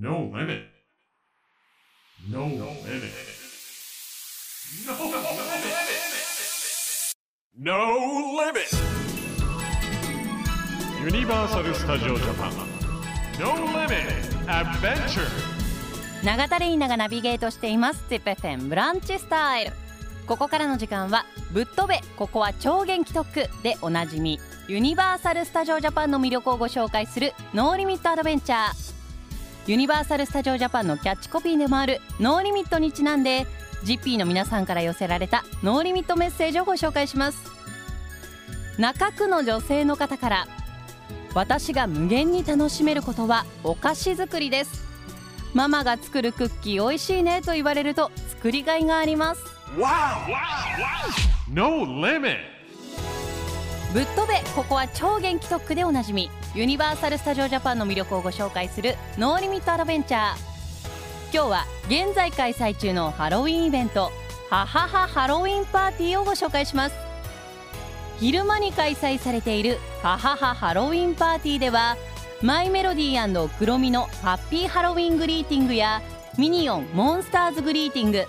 No limit. No limit. No limit. Universal Studio Japan. No limit. Adventure. 永田玲奈がナビゲートしています ZIPFM ブランチスタイルここからの時間はぶっ飛べここは超元気特区でおなじみユニバーサル・スタジオ・ジャパンの魅力をご紹介するノーリミット・アドベンチャーユニバーサル・スタジオ・ジャパンのキャッチコピーでもあるノーリミットにちなんで GP の皆さんから寄せられたノーリミットメッセージをご紹介します。中区の女性の方から私が無限に楽しめることはお菓子作りです。ママが作るクッキー美味しいねと言われると作りがいがあります。No limit. ぶっ飛べここは超元気特区でおなじみユニバーサル・スタジオ・ジャパンの魅力をご紹介するノーリミット・アドベンチャー今日は現在開催中のハロウィンイベントハハハハロウィンパーティーをご紹介します。昼間に開催されているハハハハロウィンパーティーではマイメロディークロミのハッピーハロウィングリーティングやミニオンモンスターズグリーティング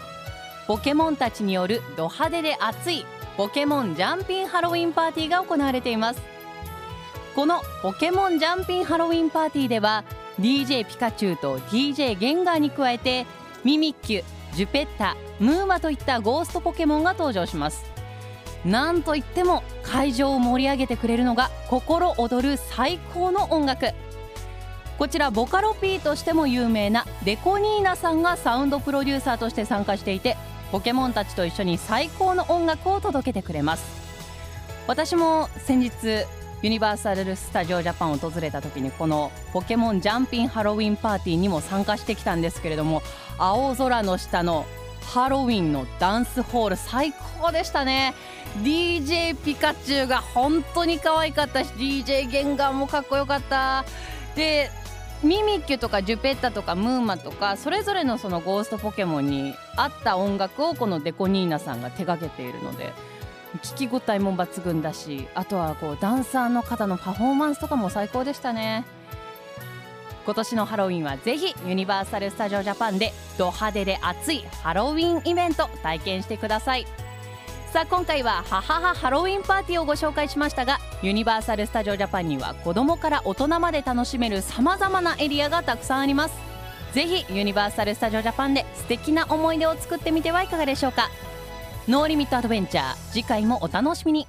ポケモンたちによるド派手で熱いポケモンジャンピンハロウィンパーティーが行われています。このポケモンジャンピンハロウィンパーティーでは DJ ピカチュウと DJ ゲンガーに加えてミミッキュジュペッタムーマといったゴーストポケモンが登場します。なんといっても会場を盛り上げてくれるのが心躍る最高の音楽。こちらボカロ P としても有名なデコニーナさんがサウンドプロデューサーとして参加していてポケモンたちと一緒に最高の音楽を届けてくれます。私も先日ユニバーサル・スタジオ・ジャパンを訪れた時にこのポケモンジャンピンハロウィンパーティーにも参加してきたんですけれども青空の下のハロウィンのダンスホール最高でしたね。DJ ピカチュウが本当に可愛かった。し DJ ゲンガーもかっこよかった。でミミッキュとかジュペッタとかムーマとかそれぞれのそのゴーストポケモンに合った音楽をこのデコニーナさんが手掛けているので聞き応えも抜群だしあとはこうダンサーの方のパフォーマンスとかも最高でしたね。今年のハロウィンはぜひユニバーサル・スタジオ・ジャパンでド派手で熱いハロウィンイベント体験してください。さあ今回はハハハハロウィンパーティーをご紹介しましたがユニバーサル・スタジオ・ジャパンには子供から大人まで楽しめるさまざまなエリアがたくさんあります。ぜひユニバーサル・スタジオ・ジャパンで素敵な思い出を作ってみてはいかがでしょうか。ノーリミットアドベンチャー。次回もお楽しみに。